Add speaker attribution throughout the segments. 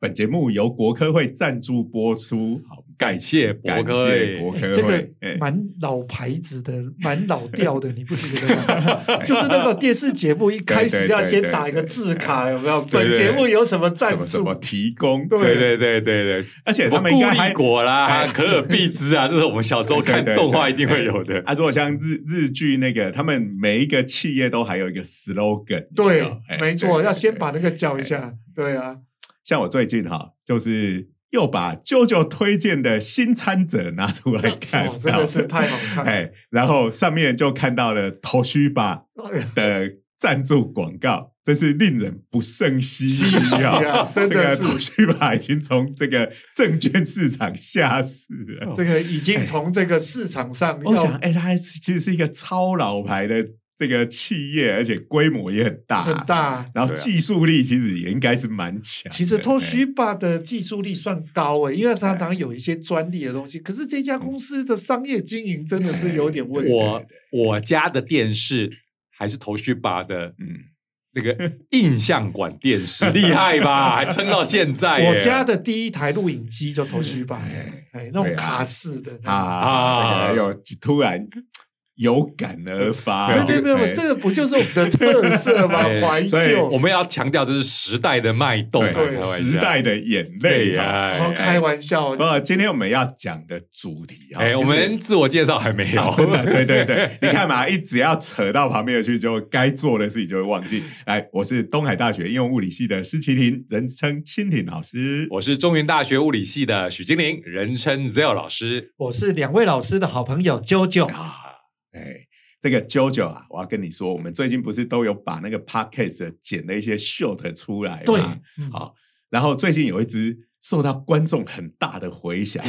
Speaker 1: 本节目由国科会赞助播出，好，
Speaker 2: 感谢
Speaker 1: 感
Speaker 2: 国科会。
Speaker 1: 谢国科
Speaker 3: 这个蛮老牌子的，蛮老调的，你不觉得吗？就是那个电视节目一开始要先打一个字卡，有没有？本节目有什么赞助？
Speaker 1: 什么？提供？
Speaker 3: 对。
Speaker 2: 对对对对。对，
Speaker 1: 而且他
Speaker 2: 什么固
Speaker 1: 们应该还
Speaker 2: 力果啦、
Speaker 1: 哎。
Speaker 2: 可尔必兹啊，这是我们小时候看动画一定会有的。
Speaker 1: 啊，如果像日日剧那个，他们每一个企业都还有一个 slogan，
Speaker 3: 对
Speaker 1: 没
Speaker 3: 错，要先把那个叫一下。对啊，
Speaker 1: 像我最近哈，就是又把舅舅推荐的新参者拿出来看，
Speaker 3: 哦，真的是太好看了。
Speaker 1: 哎，然后上面就看到了 Toshiba
Speaker 3: 哎呀
Speaker 1: 的赞助广告，真是令人不胜唏
Speaker 3: 唏嘘
Speaker 1: 嘘啊！
Speaker 3: 啊真的
Speaker 1: 这个
Speaker 3: 是
Speaker 1: Toshiba 已经从这个证券市场下市了。
Speaker 3: 这个已经从这个市场上
Speaker 1: 我想，
Speaker 3: 要
Speaker 1: 哎，它其实是一个超老牌的这个企业，而且规模也很大，
Speaker 3: 很。大。
Speaker 1: 然后技术力其实也应该是蛮强。
Speaker 3: 其实
Speaker 1: 哎
Speaker 3: Toshiba 的技术力算高诶，因为它常常有一些专利的东西。可是这家公司的商业经营真的是有点问题。
Speaker 2: 我我家的电视还是头须把的
Speaker 1: 嗯，
Speaker 2: 那个印象馆电视，厉害吧？还撑到现在。
Speaker 3: 我家的第一台录影机就 Toshiba，
Speaker 1: 哎
Speaker 3: 哎，那种卡式的。
Speaker 1: 啊，
Speaker 2: 啊
Speaker 1: 这个有突然有感而发，
Speaker 3: 没有没有没有，
Speaker 1: 哎
Speaker 3: 这个不就是我们的特色吗？
Speaker 2: 哎
Speaker 3: 怀旧
Speaker 2: 我。们要强调这是时代的脉动
Speaker 1: 时代的眼泪啊。
Speaker 3: 开玩笑，
Speaker 1: 不今天我们要讲的主题啊，
Speaker 2: 哎，我们自我介绍还没有
Speaker 1: 啊，真的，对对对，你看嘛，一直要扯到旁边去，就该做的事情就会忘记。来，我是东海大学应用物理系的施麒麟，人称蜻蜓老师。
Speaker 2: 我是中原大学物理系的许金玲，人称 Zell 老师。
Speaker 3: 我是两位老师的好朋友啾啾。
Speaker 1: 啊，哎，这个 JoJo 啊，我要跟你说，我们最近不是都有把那个 podcast 剪了一些 short 出来
Speaker 3: 对
Speaker 1: 好，然后最近有一支受到观众很大的回响，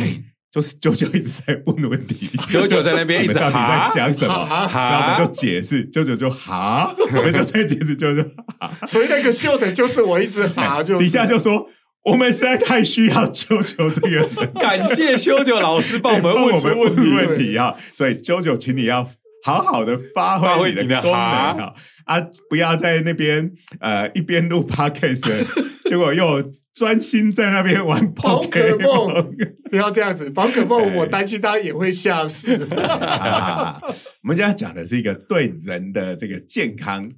Speaker 1: 就是九九一直在问问题，
Speaker 2: 九九在那边一直
Speaker 1: 你们到底
Speaker 2: 哈
Speaker 1: 在讲什么？
Speaker 3: 哈
Speaker 1: 然后我们就解释，九九就哈，我们就在解释，九九哈，
Speaker 3: 所以那个秀的就是我一直哈，就
Speaker 1: 底下就说我们实在太需要啾啾这个人。
Speaker 2: 感谢啾啾老师帮我们问出
Speaker 1: 我们问
Speaker 2: 问题。
Speaker 1: 问题啊！所以啾啾，请你要好好的发
Speaker 2: 发挥你的
Speaker 1: 功能啊啊！不要在那边呃一边录 podcast，结果又专心在那边玩
Speaker 3: 宝可梦。不要这样子，宝可梦我担心它也会下市。
Speaker 1: 啊我们今天讲的是一个对人的这个健康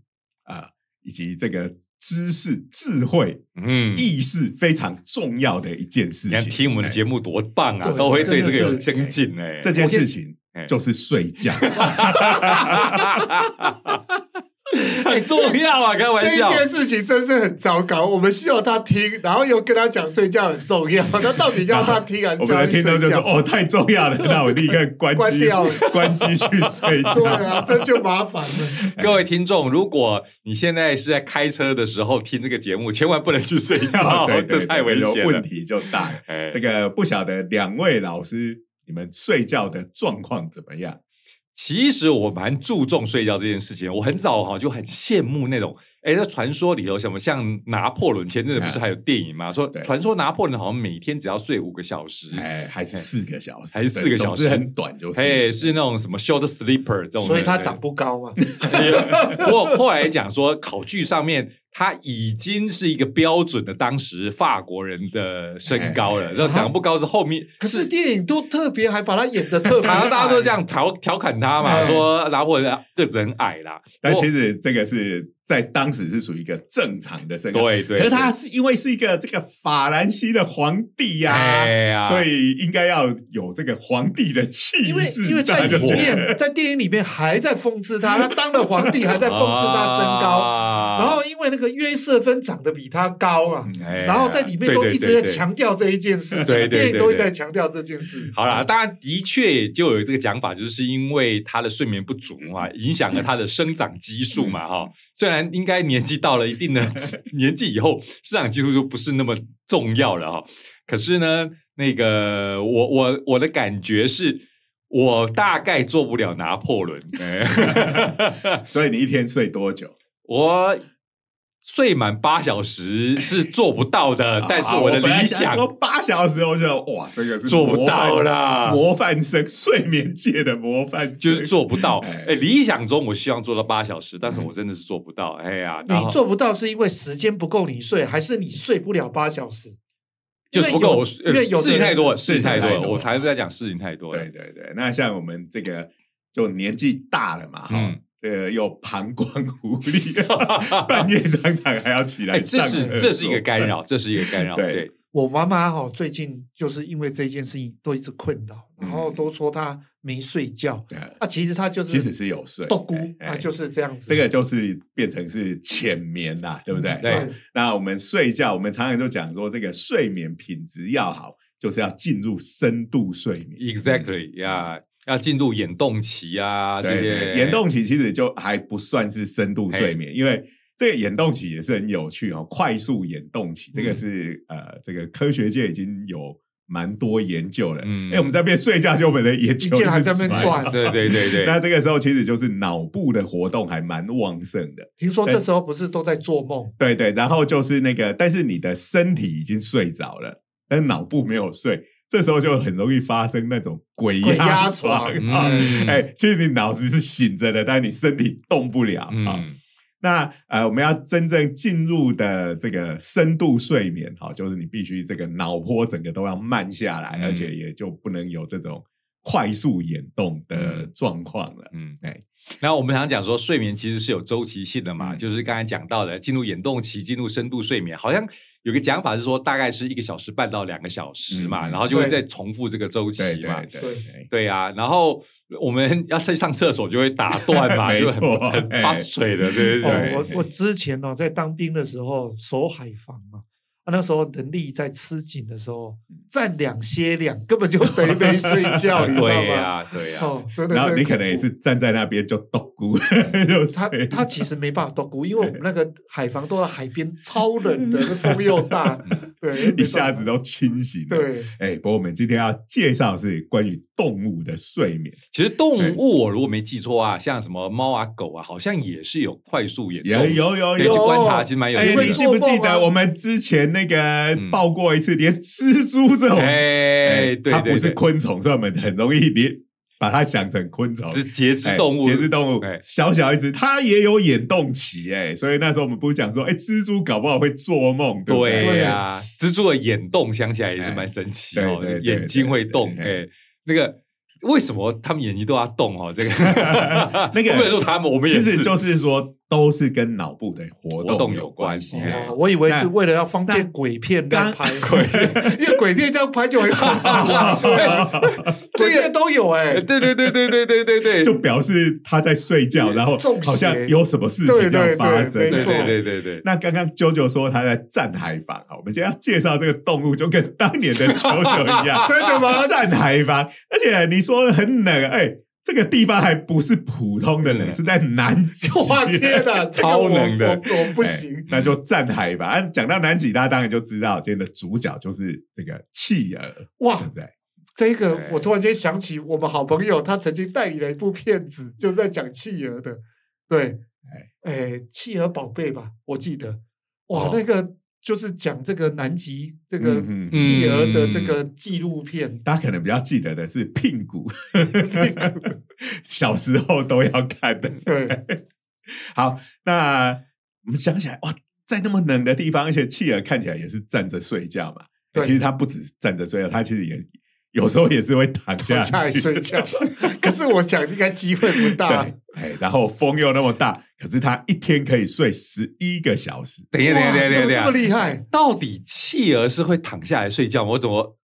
Speaker 1: 啊、以及这个知识、智慧、
Speaker 2: 嗯，
Speaker 1: 意识非常重要的一件事
Speaker 2: 你看
Speaker 1: 情。
Speaker 2: 听我们的节目多棒啊，都会对这个有增进哎。
Speaker 1: 这件事情
Speaker 2: 哎
Speaker 1: 就是睡觉。
Speaker 2: 很重要啊，开玩笑
Speaker 3: 这一。件事情真是很糟糕。我们希望他听，然后又跟他讲睡觉很重要，那到底要他听还是
Speaker 1: 我们的
Speaker 3: 叫他去睡
Speaker 1: 听到就说：“？哦，太重要了，那我立刻关机
Speaker 3: 关掉
Speaker 1: 关机去睡觉。
Speaker 3: 对啊，这就麻烦了。
Speaker 2: 各位听众，如果你现在是在开车的时候听这个节目，千万不能去睡觉，
Speaker 1: 对对
Speaker 2: 这太危险
Speaker 1: 问题就大了。
Speaker 2: 哎
Speaker 1: 这个不晓得两位老师，你们睡觉的状况怎么样？
Speaker 2: 其实我蛮注重睡觉这件事情，我很早哈就很羡慕那种，哎，那传说里头什么像拿破仑，前阵子不是还有电影吗？说
Speaker 1: 对
Speaker 2: 传说拿破仑好像每天只要睡五个小时，
Speaker 1: 哎，还是四个小时，
Speaker 2: 还是四个小时
Speaker 1: 很短，就是。
Speaker 2: 哎，是那种什么 short sleeper 这种，
Speaker 3: 所以他长不高啊。
Speaker 2: 不过后来讲说，考据上面他已经是一个标准的当时法国人的身高了。
Speaker 1: 哎
Speaker 2: 然后长不高是后面，
Speaker 3: 可是电影都特别还把他演的特别
Speaker 2: 常常大家都
Speaker 3: 矮
Speaker 2: 这样调调侃他嘛，
Speaker 3: 哎
Speaker 2: 说拿破仑个子很矮啦。
Speaker 1: 但其实这个是在当时是属于一个正常的身高，
Speaker 2: 对对
Speaker 1: 可是他是因为是一个这个法兰西的皇帝呀、所以应该要有这个皇帝的气
Speaker 3: 因为，因为在里面，在电影里面还在讽刺他，他当了皇帝还在讽刺他身高，
Speaker 2: 啊。
Speaker 3: 然后因为那个约瑟芬长得比他高啊，
Speaker 2: 哎
Speaker 3: 然后在里面都一直在强调这一件事情，
Speaker 2: 对对对
Speaker 3: 电影都会
Speaker 2: 对
Speaker 3: 在强调这件事。
Speaker 2: 好啦，当然的确就有这个讲法，就是因为他的睡眠不足嘛，影响了他的生长激素嘛，哈。虽然应该年纪到了一定的 年纪以后，市场技术就不是那么重要了哈。可是呢，那个我我我的感觉是，我大概做不了拿破仑。哎
Speaker 1: 所以你一天睡多久？
Speaker 2: 我睡满八小时是做不到的，但是我的理想
Speaker 1: 说八小时，我就觉得哇，这个是
Speaker 2: 做不到啦
Speaker 1: 模范生，睡眠界的模范生，
Speaker 2: 就是做不到。
Speaker 1: 哎
Speaker 2: 哎，理想中我希望做到八小时，但是我真的是做不到。哎呀，
Speaker 3: 你做不到是因为时间不够你睡，还是你睡不了八小时？
Speaker 2: 就是不够，
Speaker 3: 因为有
Speaker 2: 呃事情太多，事情太多我才不在讲事情太多了
Speaker 1: 对。对对，那像我们这个就年纪大了嘛，哈、
Speaker 2: 嗯
Speaker 1: 这个又膀胱无力，半夜常常还要起来
Speaker 2: 哎，这。是这是一个干扰，这是一个干扰。
Speaker 1: 对
Speaker 2: 对，
Speaker 3: 我妈妈哈最近就是因为这件事情都一直困扰，
Speaker 1: 嗯
Speaker 3: 然后都说她没睡觉
Speaker 1: 对
Speaker 3: 啊，其实她就是
Speaker 1: 其实是有睡，
Speaker 3: 豆姑
Speaker 1: 哎哎
Speaker 3: 啊，就是这样子。
Speaker 1: 这个就是变成是浅眠啦，对不对？
Speaker 2: 对
Speaker 1: 好那我们睡觉，我们常常就讲说，这个睡眠品质要好，就是要进入深度睡眠。
Speaker 2: Exactly 呀，要进入眼动期啊，这
Speaker 1: 对
Speaker 2: 些
Speaker 1: 对，眼动期其实就还不算是深度睡眠，因为这个眼动期也是很有趣哦。快速眼动期，这个是、呃，这个科学界已经有蛮多研究了。
Speaker 2: 嗯
Speaker 1: 哎、我们在边睡觉，就我们的眼球
Speaker 3: 一件还在那边转
Speaker 2: 对对对对，
Speaker 1: 那这个时候其实就是脑部的活动还蛮旺盛的。
Speaker 3: 听说这时候不是都在做梦？
Speaker 1: 对对，然后就是那个，但是你的身体已经睡着了，但是脑部没有睡，这时候就很容易发生那种鬼
Speaker 3: 鬼
Speaker 1: 压
Speaker 3: 压
Speaker 1: 床
Speaker 3: 床
Speaker 1: 啊！
Speaker 2: 嗯
Speaker 1: 哎、其实你脑子是醒着的，但是你身体动不了啊。
Speaker 2: 嗯，
Speaker 1: 那呃，我们要真正进入的这个深度睡眠，哈，就是你必须这个脑波整个都要慢下来，
Speaker 2: 嗯
Speaker 1: 而且也就不能有这种快速眼动的
Speaker 2: 嗯
Speaker 1: 状况了。
Speaker 2: 嗯，
Speaker 1: 哎，
Speaker 2: 然后我们常讲说，睡眠其实是有周期性的嘛，
Speaker 1: 嗯
Speaker 2: 就是刚才讲到的，进入眼动期，进入深度睡眠，好像有个讲法是说，大概是一个小时半到两个小时嘛，
Speaker 1: 嗯
Speaker 2: 然后就会再重复这个周期嘛。
Speaker 1: 对对
Speaker 3: 对
Speaker 1: 对。
Speaker 2: 对呀、然后我们 要上上厕所就会打断嘛，就很
Speaker 1: 错
Speaker 2: 很
Speaker 1: 哎
Speaker 2: 发水的，对对对。
Speaker 3: 哦，我我之前哦在当兵的时候守海防嘛，啊那时候人力在吃紧的时候，站两歇两，根本就等于没睡觉，你知道
Speaker 2: 对
Speaker 3: 吗？
Speaker 2: 呀、对呀、
Speaker 3: 哦，真的是
Speaker 1: 然后你可能也是站在那边就抖咕，就
Speaker 3: 他他其实没办法多估，因为我们那个海防都在海边，超冷的，那风又大，对，
Speaker 1: 一下子都清醒了。
Speaker 3: 对。
Speaker 1: 哎，不过我们今天要介绍是关于动物的睡眠，
Speaker 2: 其实动物我如果没记错啊，像什么猫啊、狗啊，好像也是有快速眼动，
Speaker 1: 有有有有。
Speaker 2: 观察，其实蛮有
Speaker 1: 哎。你记不记得我们之前那个
Speaker 2: 嗯
Speaker 1: 报过一次，连蜘蛛这种，
Speaker 2: 哎，对
Speaker 1: 它不是昆虫，所以我们很容易连把它想成昆虫。
Speaker 2: 是节肢
Speaker 1: 哎
Speaker 2: 动物，
Speaker 1: 节肢动物
Speaker 2: 哎，
Speaker 1: 小小一只，它也有眼动期，哎，所以那时候我们不是讲说，哎，蜘蛛搞不好会做梦，对不对？
Speaker 2: 对呀、蜘蛛的眼动想起来也是蛮神奇哦，眼睛会动，哎，那个为什么他们眼睛都要动哦？这个
Speaker 1: 那个
Speaker 2: 不能说他们，我们也是，
Speaker 1: 其实就是说，都是跟脑部的活
Speaker 2: 活动有
Speaker 1: 有
Speaker 2: 关
Speaker 1: 系。
Speaker 2: 哎
Speaker 3: 哦，我以为是
Speaker 1: 那
Speaker 3: 为了要方便鬼片在
Speaker 1: 刚
Speaker 3: 拍，因为鬼片这样拍就很恐怖啊，对啊，
Speaker 2: 这个
Speaker 3: 鬼片都有哎
Speaker 2: 哎，对对对对对对对对，
Speaker 1: 就表示他在睡觉，然后好像有什么事情要发生。
Speaker 2: 对
Speaker 3: 对没错
Speaker 2: 对对对对，
Speaker 1: 那刚刚啾啾说他在站海房，好，我们今天要介绍这个动物，就跟当年的啾啾一样，
Speaker 3: 真的吗？
Speaker 1: 站海房，而且你说很冷，哎，这个地方还不是普通的冷，
Speaker 2: 嗯
Speaker 1: 是在南极。
Speaker 3: 哇天哪，这个
Speaker 2: 超
Speaker 3: 我
Speaker 2: 冷的
Speaker 3: 我我不
Speaker 1: 哎
Speaker 3: 行。
Speaker 1: 那就站海吧。啊讲到南极，大家当然就知道今天的主角就是这个企鹅，对
Speaker 3: 哇
Speaker 1: 不，对？
Speaker 3: 这个我突然间想起我们好朋友，他曾经代理了一部片子，就是在讲企鹅的。对，哎，企鹅宝贝吧，我记得。哇，
Speaker 2: 哦
Speaker 3: 那个就是讲这个南极这个企鹅的这个纪录片。
Speaker 1: 大家可能比较记得的是屁股，小时候都要看的。
Speaker 3: 对，
Speaker 1: 好，那我们想起来，哇，在那么冷的地方，而且企鹅看起来也是站着睡觉嘛。
Speaker 3: 对
Speaker 1: 其实它不只是站着睡觉，它其实也有时候也是会躺下
Speaker 3: 来
Speaker 1: 去
Speaker 3: 睡觉。可是我想应该机会不大
Speaker 1: 对。，哎，然后风又那么大，可是他一天可以睡十一个小时。
Speaker 2: 等一下等一下等一下等一下
Speaker 3: 这么，厉害？
Speaker 2: 到底企鹅是会躺下来睡觉吗？我怎么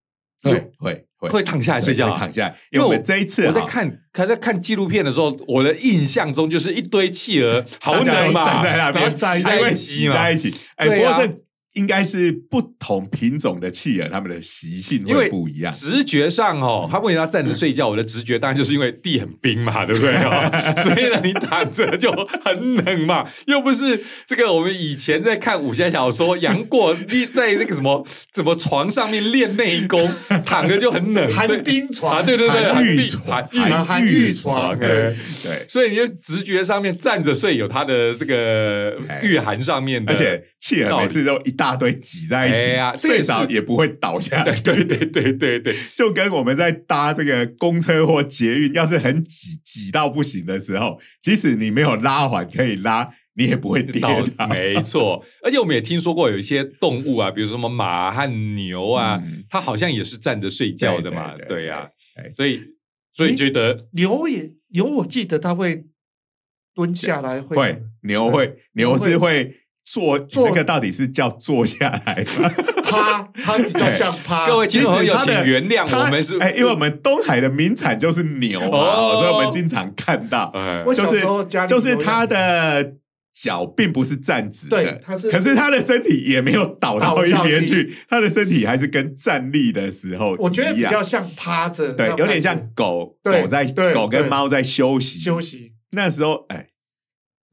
Speaker 1: 会会会
Speaker 2: 会躺下来睡觉啊
Speaker 1: 躺下来，因为我们这一次
Speaker 2: 我在看，他在看纪录片的时候，我的印象中就是一堆企鹅，好冷嘛，
Speaker 1: 站在那边，
Speaker 2: 然后挤在一起嘛
Speaker 1: 挤在一。起。哎，不过这应该是不同品种的企鹅，它们的习性会不一样。
Speaker 2: 直觉上哦，他为什么要站着睡觉？我的直觉当然就是因为地很冰嘛，对不对哦？所以呢，你躺着就很冷嘛，又不是这个我们以前在看武侠小说，杨过立在那个什么怎么床上面练内功，躺着就很冷，
Speaker 3: 寒冰床
Speaker 2: 啊，对对对，
Speaker 1: 寒玉床
Speaker 2: 寒
Speaker 3: 寒玉床
Speaker 2: 哎
Speaker 3: 对
Speaker 1: 对，
Speaker 2: 所以你就直觉上面站着睡有它的这个
Speaker 1: 哎
Speaker 2: 御寒上面的，
Speaker 1: 而且企鹅每次都一大堆挤在一起，
Speaker 2: 哎呀这也
Speaker 1: 不会倒下来。
Speaker 2: 对对对对对。对，
Speaker 1: 就跟我们在搭这个公车或捷运，要是很挤挤到不行的时候，即使你没有拉环可以拉，你也不会跌
Speaker 2: 倒。
Speaker 1: 倒。
Speaker 2: 没错，而且我们也听说过有一些动物啊，比如说什么马和牛啊，
Speaker 1: 嗯。
Speaker 2: 它好像也是站着睡觉的嘛，
Speaker 1: 对对对
Speaker 2: 呀、
Speaker 1: 对。
Speaker 2: 所以所以觉得
Speaker 3: 牛也牛，我记得它会蹲下来会
Speaker 1: 会牛会牛是会坐
Speaker 3: 坐
Speaker 1: 那个到底是叫坐下来吗？
Speaker 3: 趴，它比较像趴。
Speaker 2: 各位听众朋友，请原谅我们是
Speaker 1: 哎，因为我们东海的名产就是牛嘛，
Speaker 2: 哦。
Speaker 1: 所以我们经常看到，
Speaker 2: 哎。
Speaker 3: 我小
Speaker 1: 就是
Speaker 3: 时候家
Speaker 1: 就是它的脚并不是站直的，
Speaker 3: 对它是
Speaker 1: 可是它的。身体也没有倒到一边去，它的身体还是跟站立的时候
Speaker 3: 我觉得比较像趴着，
Speaker 1: 对，有点像狗狗在狗跟
Speaker 3: 对。
Speaker 1: 猫在休息。
Speaker 3: 休息。
Speaker 1: 那时候，哎，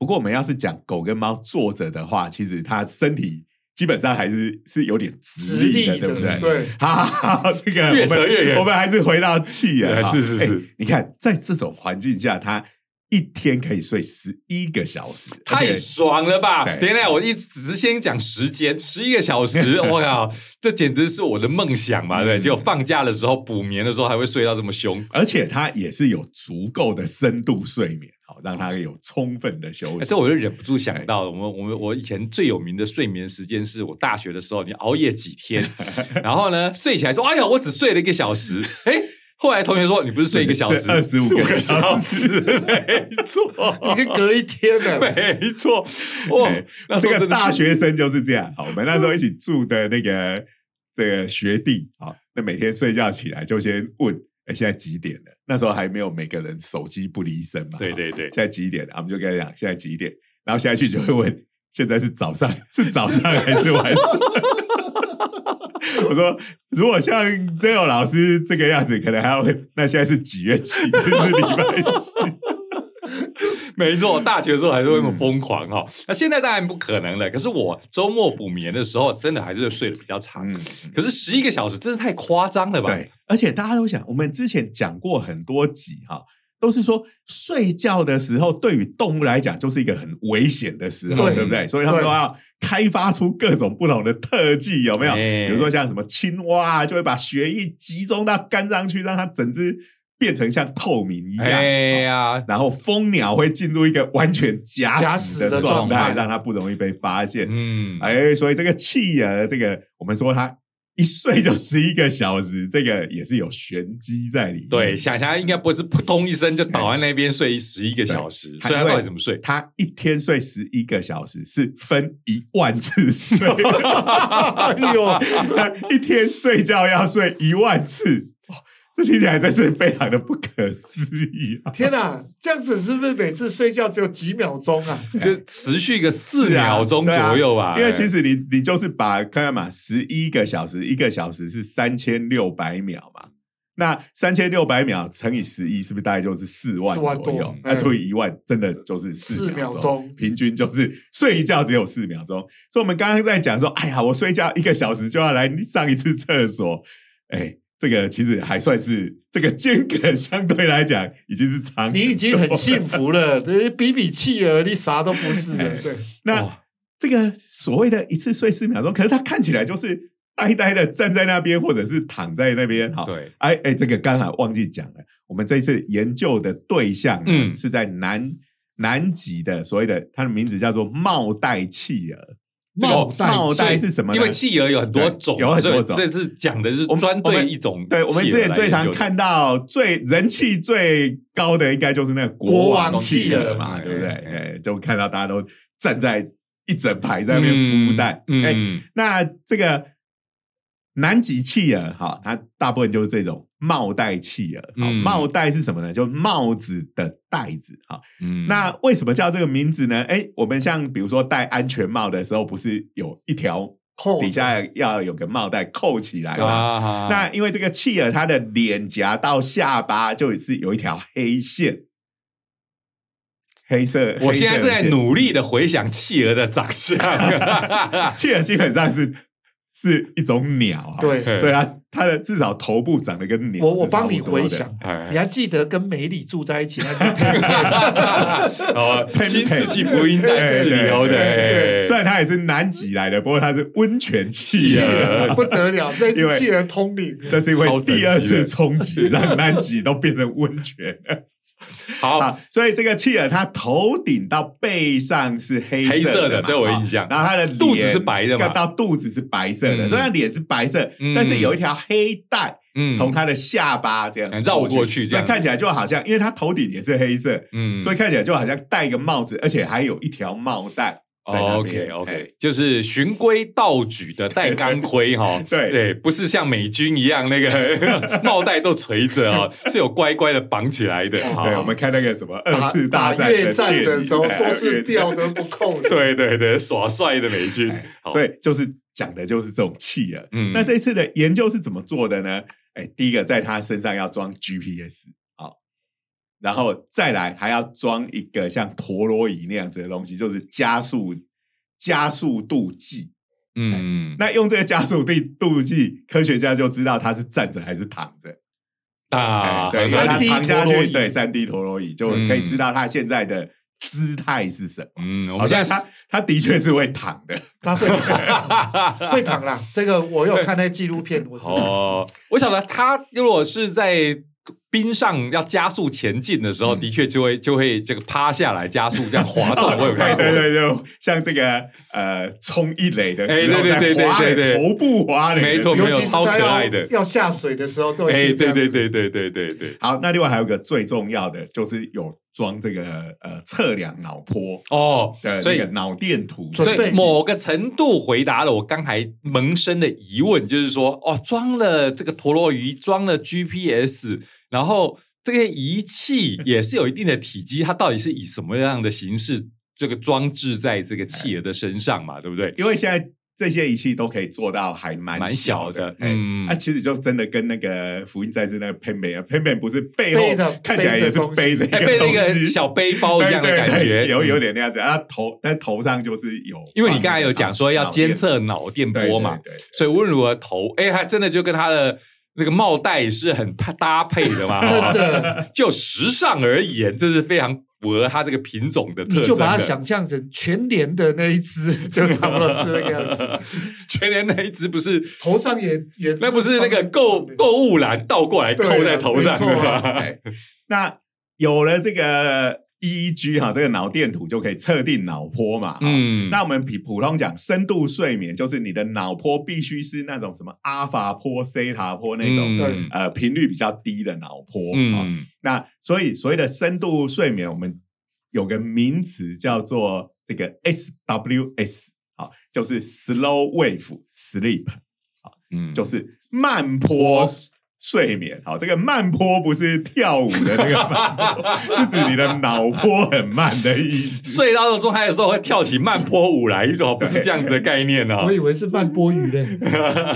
Speaker 1: 不过我们要是讲狗跟猫坐着的话，其实它身体基本上还是是有点直
Speaker 3: 直
Speaker 1: 立的，
Speaker 3: 立的
Speaker 1: 对不对？
Speaker 3: 对。
Speaker 1: 好好好，这个我们
Speaker 2: 越远。
Speaker 1: 我们还是回到气
Speaker 2: 对
Speaker 1: 啊，
Speaker 2: 是是是。
Speaker 1: 你看，在这种环境下，它一天可以睡十一个小时，
Speaker 2: 太爽了吧！
Speaker 1: 对
Speaker 2: 等一下，我一只是先讲时间，十一个小时，我靠，这简直是我的梦想嘛！对，
Speaker 1: 嗯
Speaker 2: 结果放假的时候补眠的时候还会睡到这么凶。
Speaker 1: 而且它也是有足够的深度睡眠，好让他有充分的休息。
Speaker 2: 哎这我就忍不住想到了，我们我们我以前最有名的睡眠时间是我大学的时候，你熬夜几天，然后呢睡起来说：“哎呀，我只睡了一个小时。”哎，后来同学说：“你不是睡一个小时，
Speaker 1: 二十五个
Speaker 2: 个
Speaker 1: 小
Speaker 2: 小时。”没错，
Speaker 3: 已经隔一天了。
Speaker 2: 没错，哇
Speaker 1: 哎，
Speaker 2: 那
Speaker 1: 这个大学生就是这样。好，我们那时候一起住的那个这个学弟，好，那每天睡觉起来就先问，哎，现在几点了？那时候还没有每个人手机不离身嘛。好
Speaker 2: 对对对
Speaker 1: 现在几点了？我们就跟他讲现在几点，然后下去就会问，现在是早上是早上还是晚上？我说，如果像 Zero 老师这个样子，可能还要问，那现在是几月几日？是礼拜几？
Speaker 2: 没错，大学的时候还是会那么疯狂哈、
Speaker 1: 嗯
Speaker 2: 那现在当然不可能了。可是我周末补眠的时候，真的还是睡得比较长。
Speaker 1: 嗯，
Speaker 2: 可是十一个小时真的太夸张了吧？
Speaker 1: 对，而且大家都想，我们之前讲过很多集哈，都是说睡觉的时候对于动物来讲就是一个很危险的时候，
Speaker 3: 对
Speaker 1: 对不对？所以他们
Speaker 3: 对
Speaker 1: 都要开发出各种不同的特技，有没有？
Speaker 2: 哎
Speaker 1: 比如说像什么青蛙啊，就会把血液集中到肝脏去，让它整只变成像透明一样。
Speaker 2: 哎呀，
Speaker 1: 然后蜂鸟会进入一个完全假
Speaker 3: 假
Speaker 1: 死
Speaker 3: 死的
Speaker 1: 状
Speaker 3: 状态
Speaker 1: 让它不容易被发现。
Speaker 2: 嗯，
Speaker 1: 哎，所以这个企鹅，这个我们说它一睡就十一个小时，这个也是有玄机在里面。
Speaker 2: 对，想想应该不是扑通一声就倒在那边睡十一个小时，他底怎么睡？
Speaker 1: 他一天睡十一个小时，是分一万次睡，
Speaker 3: 哎呦，
Speaker 1: 他一天睡觉要睡一万次，哦这听起来真是非常的不可思议啊！
Speaker 3: 天哪，这样子是不是每次睡觉只有几秒钟啊？
Speaker 2: 就持续个四秒钟左右吧。
Speaker 1: 因为其
Speaker 2: 哎
Speaker 1: 实你你就是把看看嘛，十一个小时，一个小时是三千六百秒嘛，那三千六百秒乘以十一，是不是大概就是四万
Speaker 3: 4万
Speaker 1: 左右
Speaker 3: 多？
Speaker 1: 那除以一万，真的就是四
Speaker 3: 四秒钟
Speaker 1: 平均就是睡一觉只有四秒钟。所以我们刚刚在讲说，哎呀，我睡觉一个小时就要来上一次厕所，哎。这个其实还算是这个间隔相对来讲已经是长，
Speaker 3: 你已经很幸。福了，对比比企鹅，你啥都不是。对，
Speaker 1: 那
Speaker 2: 哇
Speaker 1: 这个所谓的一次睡四秒钟，可是他看起来就是呆呆的站在那边，或者是躺在那边。哈，
Speaker 2: 对，
Speaker 1: 哎哎，这个刚才忘记讲了，我们这次研究的对象，
Speaker 2: 嗯
Speaker 1: 嗯，是在南南极的所谓的，它的名字叫做帽带企鹅。这个
Speaker 3: 帽带
Speaker 1: 帽带是什么？
Speaker 2: 因为企鹅有很多种，
Speaker 1: 有很多种
Speaker 2: 这是讲的是专对一种。
Speaker 1: 对，我们之前最常，看到最人气最高的，应该就是那个
Speaker 3: 国
Speaker 1: 王
Speaker 3: 王企鹅
Speaker 1: 嘛，对不对？
Speaker 2: 哎
Speaker 1: 哎，就看到大家都站在一整排在那边孵蛋。哎，
Speaker 2: 嗯，
Speaker 1: 那这个南极企鹅哈，它大部分就是这种帽带企鹅。帽带是什么呢？就帽子的带子哈。
Speaker 2: 嗯
Speaker 1: 那为什么叫这个名字呢？哎，我们像比如说戴安全帽的时候，不是有一条
Speaker 3: 扣
Speaker 1: 底下要有个帽带扣起来嘛。
Speaker 2: 啊，
Speaker 1: 那因为这个企鹅，它的脸颊到下巴就是有一条黑线，黑色。
Speaker 2: 我现在正在努力的回想企鹅的长相。
Speaker 1: 企鹅基本上是是一种鸟啊，
Speaker 3: 对，
Speaker 1: 所以它它的至少头部长得跟鸟
Speaker 3: 我我帮你回想，
Speaker 2: 哎
Speaker 3: 你还记得跟美里住在一起那
Speaker 2: 哦，新世纪福音战士里头的，
Speaker 3: 对对对。
Speaker 2: 哎
Speaker 1: 虽然它也是南极来的，不过它是温泉企
Speaker 2: 企
Speaker 1: 鹅
Speaker 2: 鹅。
Speaker 3: 不得了，这
Speaker 1: 因为
Speaker 3: 只企鹅通灵，
Speaker 1: 这是因为第二次冲击让南极都变成温泉。
Speaker 2: 好，
Speaker 1: 好，所以这个企鹅它头顶到背上是黑
Speaker 2: 黑色的
Speaker 1: 嘛
Speaker 2: 这我印象。
Speaker 1: 然后它的
Speaker 2: 肚子
Speaker 1: 脸
Speaker 2: 是白的嘛。
Speaker 1: 到肚子是白色的，
Speaker 2: 嗯。
Speaker 1: 虽然脸是白色，
Speaker 2: 嗯。
Speaker 1: 但是有一条黑带
Speaker 2: 嗯。
Speaker 1: 从它的下巴这样子
Speaker 2: 绕过去这样。
Speaker 1: 看起来就好像，因为它头顶也是黑色，
Speaker 2: 嗯。
Speaker 1: 所以看起来就好像戴一个帽子，而且还有一条帽带在那
Speaker 2: OK OK，就是循规蹈矩的戴钢盔哈，
Speaker 1: 对
Speaker 2: 对，不是像美军一样那个 帽带都垂着啊，是有乖乖的绑起来的。好
Speaker 1: 对，我们看那个什么二次大战
Speaker 3: 越战的时候都是吊
Speaker 1: 的。
Speaker 3: 不扣的，
Speaker 2: 对对对，耍帅的美军
Speaker 1: 所以就是讲的就是这种气啊。
Speaker 2: 嗯
Speaker 1: 那这次的研究是怎么做的呢？哎，第一个在他身上要装 GPS 好，然后再来还要装一个像陀螺仪那样子的东西，就是加速加速度计。
Speaker 2: 嗯，
Speaker 1: 那用这个加速度度计，科学家就知道他是站着还是躺着。
Speaker 2: 啊，
Speaker 1: 哎对，
Speaker 2: 很
Speaker 1: 所以它
Speaker 3: 3D
Speaker 1: 躺下去，
Speaker 3: 陀螺仪
Speaker 1: 对，三 D 陀螺仪就可以知道他现在的姿态是什么。
Speaker 2: 嗯，我
Speaker 1: 我
Speaker 2: 们现在
Speaker 1: 它它的确是会躺的。
Speaker 3: 他会 会躺啦。这个我有看那纪录片，我知道。
Speaker 2: 哦，我晓得他如果是在冰上要加速前进的时候，
Speaker 1: 嗯。
Speaker 2: 的确就会就会这个趴下来加速，这样滑动。我有看过，
Speaker 1: 对对对，就像这个呃冲一垒的
Speaker 2: 哎对对对对对对。
Speaker 1: 头部滑垒的。
Speaker 2: 没错没有超可爱的。
Speaker 3: 要下水的时候，都
Speaker 2: 哎，对对
Speaker 3: 对，
Speaker 2: 对对对对对。
Speaker 1: 好，那另外还有个最重要的，就是有装这个呃测量脑波。
Speaker 2: 哦，所以
Speaker 1: 的那个脑电图，
Speaker 2: 所以某个程度回答了我刚才萌生的疑问，就是说，哦，装了这个陀螺仪，装了 GPS，然后这些仪器也是有一定的体积，它到底是以什么样的形式这个装置在这个企鹅的身上嘛？对不对？
Speaker 1: 因为现在这些仪器都可以做到还蛮
Speaker 2: 蛮小的嗯。
Speaker 1: 那其实就真的跟那个福音战士那个 Pen 啊，Pen Pen 不是背后看起来也是背着一
Speaker 2: 哎，被那
Speaker 1: 东西。
Speaker 2: 个小背包一样的感觉，
Speaker 1: 对有有
Speaker 2: 嗯。
Speaker 1: 点那样子，啊头但头上就是有，
Speaker 2: 因为你刚才有讲说要监
Speaker 1: 脑
Speaker 2: 测脑电
Speaker 1: 电
Speaker 2: 波嘛，
Speaker 1: 对对对
Speaker 2: 所以无论如何头，哎，还真的就跟他的那个帽带是很搭搭配的嘛，
Speaker 3: 真的，
Speaker 2: 就时尚而言，这是非常符合它这个品种的特征。
Speaker 3: 你就把它想象成全年的那一只，就差不多是那个样子。
Speaker 2: 全年那一只不是，
Speaker 3: 头上也也
Speaker 2: 那不是那个购购物篮倒过来扣在头上的吗？
Speaker 1: 哎那有了这个 EEG 哈，这个脑电图就可以测定脑波嘛。嗯，
Speaker 2: 嗯，
Speaker 1: 那我们比普通讲深度睡眠，就是你的脑波必须是那种什么阿法波、西塔波那种、
Speaker 2: 嗯
Speaker 1: 呃频率比较低的脑波。哦
Speaker 2: 嗯
Speaker 1: 那所以所谓的深度睡眠，我们有个名词叫做这个 SWS，好，就是 slow wave sleep，好
Speaker 2: 嗯
Speaker 1: 就是慢波睡眠。好，这个慢坡不是跳舞的那个 是指你的脑波很慢的意思。
Speaker 2: 睡到的状态的时候会跳起慢坡舞来，哦，不是这样子的概念哦
Speaker 3: 我。以为是慢波鱼嘞。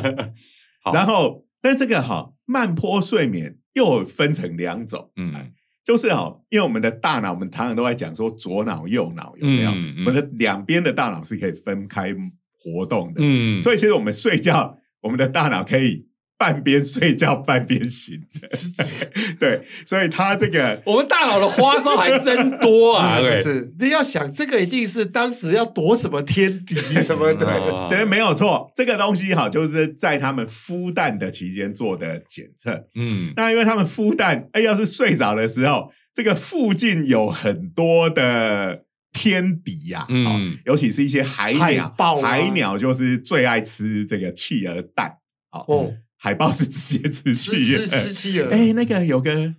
Speaker 2: 好
Speaker 1: 然后，但这个哈慢坡睡眠又分成两种，
Speaker 2: 嗯
Speaker 1: 就是哈，因为我们的大脑，我们常常都在讲说左脑右脑有没有？
Speaker 2: 嗯嗯
Speaker 1: 我们的两边的大脑是可以分开活动的，
Speaker 2: 嗯，
Speaker 1: 所以其实我们睡觉，我们的大脑可以半边睡觉半边醒着，对，所以他这个
Speaker 2: 我们大佬的花招还真多啊。
Speaker 3: 是，你要想这个一定是当时要躲什么天敌什么的。
Speaker 2: 哦
Speaker 1: 对，没有错，这个东西哈，就是在他们孵蛋的期间做的检测。
Speaker 2: 嗯
Speaker 1: 那因为他们孵蛋，哎，要是睡着的时候，这个附近有很多的天敌呀、
Speaker 2: 嗯
Speaker 1: 哦尤其是一些海
Speaker 3: 海
Speaker 1: 鸟，海鸟就是最爱吃这个企鹅蛋。哦，
Speaker 3: 哦，
Speaker 1: 海豹是直接吃
Speaker 3: 吃
Speaker 1: 企鹅。
Speaker 3: 吃吃企鹅，
Speaker 1: 哎，那个有个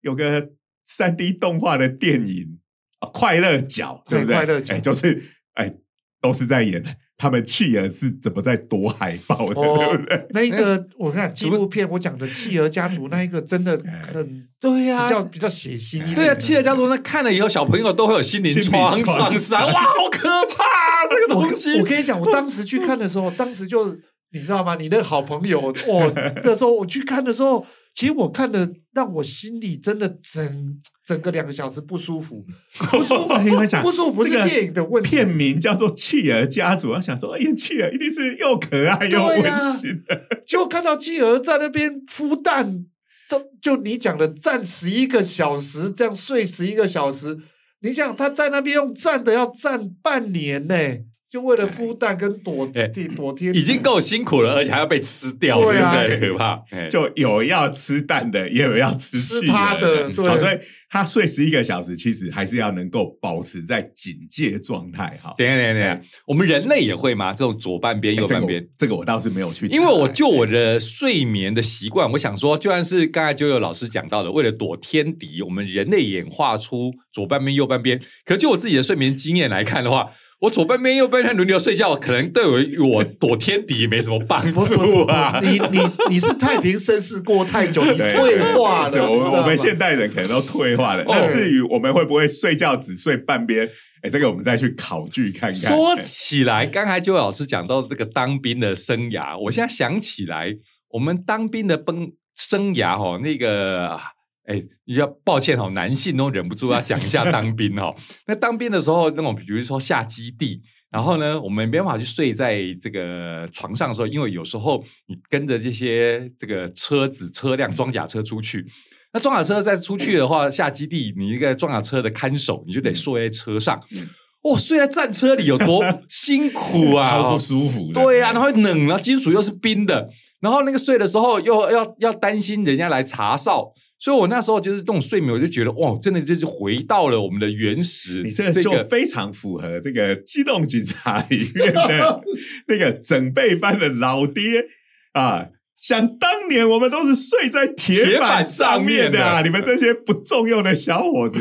Speaker 1: 有个三 D 动画的电影啊，快乐角》，对不对？
Speaker 3: 快乐角
Speaker 1: 哎，就是哎，都是在演他们企鹅是怎么在躲海豹的，
Speaker 3: 哦
Speaker 1: 对不对？
Speaker 3: 那一个我看纪录片，我讲的企鹅家族那一个真的很
Speaker 2: 对呀、
Speaker 3: 比较比较血腥一点。
Speaker 2: 对啊，企鹅家族那看了以后，小朋友都会有心灵创伤，哇，好可怕、啊！这个东西
Speaker 3: 我跟你讲，我当时去 看的时候，当时就你知道吗？你那个好朋友，我，那时候我去看的时候，其实我看的让我心里真的整整个两个小时不舒服，不舒服，
Speaker 1: 你讲
Speaker 3: 不舒服不是
Speaker 1: 这个
Speaker 3: 电影的问题，
Speaker 1: 片名叫做《企鹅家族》，我想说，哎呀，企鹅一定是又可爱又温馨的。
Speaker 3: 就看到企鹅在那边孵蛋，就就你讲的站十一个小时，这样睡十一个小时，你想他在那边用站的要站半年呢，就为了孵蛋跟躲
Speaker 2: 哎
Speaker 3: 地躲天，
Speaker 2: 已经够辛苦了，而且还要被吃掉，
Speaker 3: 对啊
Speaker 2: 对不对？可怕。哎
Speaker 1: 就有要吃蛋的，也有要吃
Speaker 3: 吃
Speaker 1: 企
Speaker 3: 它的对
Speaker 1: 好，所以他睡十一个小时，其实还是要能够保持在警戒状态。哈，
Speaker 2: 等一下，等下，等下，我们人类也会吗？这种左半边、右半边？
Speaker 1: 这个我倒是没有去，
Speaker 2: 因为我就我的睡眠的习惯，我想说，就算是刚才就有老师讲到的，为了躲天敌，我们人类演化出左半边、右半边。可就我自己的睡眠经验来看的话，我左半边、右半边轮流睡觉，可能对我我躲天敌没什么帮助啊。
Speaker 3: 你你你是太平盛世过太久，你 退化了。
Speaker 1: 我们现代人可能都退化了。
Speaker 2: 哦
Speaker 1: 那至于我们会不会睡觉只睡半边，哎，这个我们再去考据看看。
Speaker 2: 说起来，刚才就老师讲到这个当兵的生涯，我现在想起来，我们当兵的崩生涯哦，那个。哎，要抱歉哦，男性都忍不住要讲一下当兵哦。那当兵的时候，那种比如说下基地，然后呢，我们没办法去睡在这个床上的时候，因为有时候你跟着这些这个车子车辆装甲车出去，那装甲车再出去的话，下基地你一个装甲车的看守，你就得睡在车上。
Speaker 1: 哇
Speaker 2: 哦，睡在战车里有多辛苦啊！
Speaker 1: 超不舒服的。
Speaker 2: 对啊，然后冷，然后金属又是冰的，然后那个睡的时候又要要担心人家来查哨，所以我那时候就是这种睡眠，我就觉得哇，真的就是回到了我们的原始。
Speaker 1: 你这个就
Speaker 2: 这个
Speaker 1: 非常符合这个机动警察里面的 那个整备班的老爹啊。想当年我们都是睡在铁板上面的你们这些不重用的小伙子，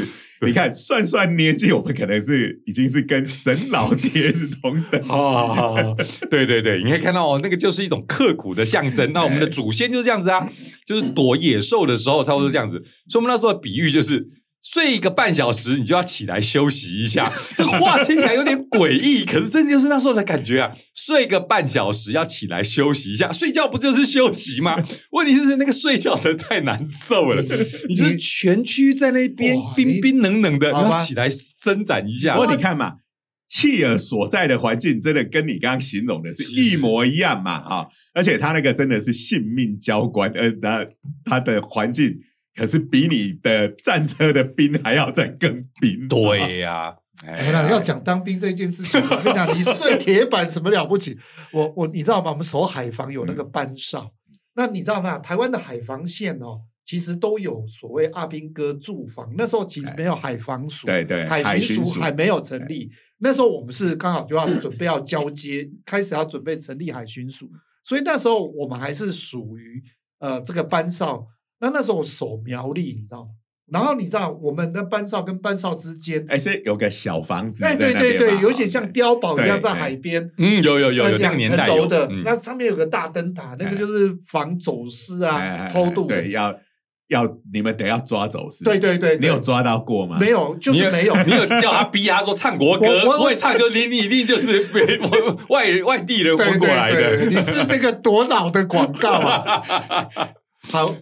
Speaker 1: 你看算算年纪，我们可能是已经是跟沈老爹是同等级的。
Speaker 2: 哦，对对对，你可以看到哦，那个就是一种刻苦的象征。那我们的祖先就是这样子啊，就是躲野兽的时候差不多这样子。所以我们那时候的比喻就是。睡一个半小时，你就要起来休息一下。这个话听起来有点诡异，可是这就是那时候的感觉啊！睡个半小时要起来休息一下，睡觉不就是休息吗？问题是那个睡觉实在太难受了，你就是蜷曲在那边冰冰冷冷的，要起来伸展一下。
Speaker 1: 不过你看嘛，契尔所在的环境真的跟你刚刚形容的是一模一样嘛啊！而且他那个真的是性命交关，呃，他他的环境可是比你的战车的兵还要再更兵。
Speaker 2: 对呀、哎
Speaker 3: 哎呀，要讲当兵这件事情，我跟你讲，你睡铁板什么了不起？我我你知道吗？我们守海防有那个班哨，那你知道吗？台湾的海防线哦，其实都有所谓阿兵哥驻防。那时候其实没有海防署，
Speaker 1: 对对
Speaker 3: 海
Speaker 1: 海巡署
Speaker 3: 巡署还没有成立。那时候我们是刚好就要准备要交接，开始要准备成立海巡署，所以那时候我们还是属于呃这个班哨。那那时候我守苗栗，你知道吗？然后你知道我们的班哨跟班哨之间，
Speaker 1: 哎，是有个小房子
Speaker 3: 哎，
Speaker 1: 在
Speaker 3: 对对对，有点像碉堡一样在海边，
Speaker 2: 嗯，有有有
Speaker 3: 两层楼的，
Speaker 2: 嗯
Speaker 3: 那上面有个大灯塔，那个就是防走私啊、
Speaker 1: 哎
Speaker 3: 偷渡的。
Speaker 1: 对，要要你们得要抓走私。
Speaker 3: 对对对，
Speaker 1: 你有抓到过吗？
Speaker 3: 没有？就是没有。
Speaker 2: 你有叫他逼他说唱国歌，不会唱就你你一定就是被 外外地人
Speaker 3: 对
Speaker 2: 混过来的。
Speaker 3: 你是这个多老的广告啊！好，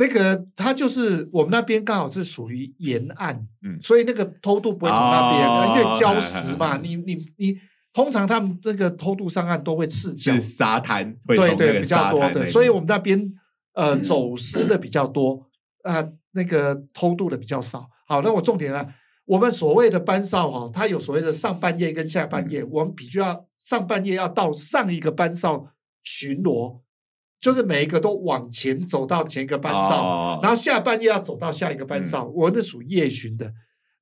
Speaker 3: 那个它就是我们那边刚好是属于沿岸，
Speaker 1: 嗯。
Speaker 3: 所以那个偷渡不会从那边，
Speaker 1: 哦
Speaker 3: 因为礁石嘛，你你你，通常他们那个偷渡上岸都会赤脚
Speaker 1: 是，沙滩，
Speaker 3: 对对，比较多的，所以我们那边呃走私的比较多，啊、那个偷渡的比较少。好，那我重点啊，我们所谓的班哨哈，它有所谓的上半夜跟下半夜，我们必须要上半夜要到上一个班哨巡逻，就是每一个都往前走到前一个班哨，
Speaker 1: 哦。
Speaker 3: 然后下半夜要走到下一个班哨，我那属于夜巡的。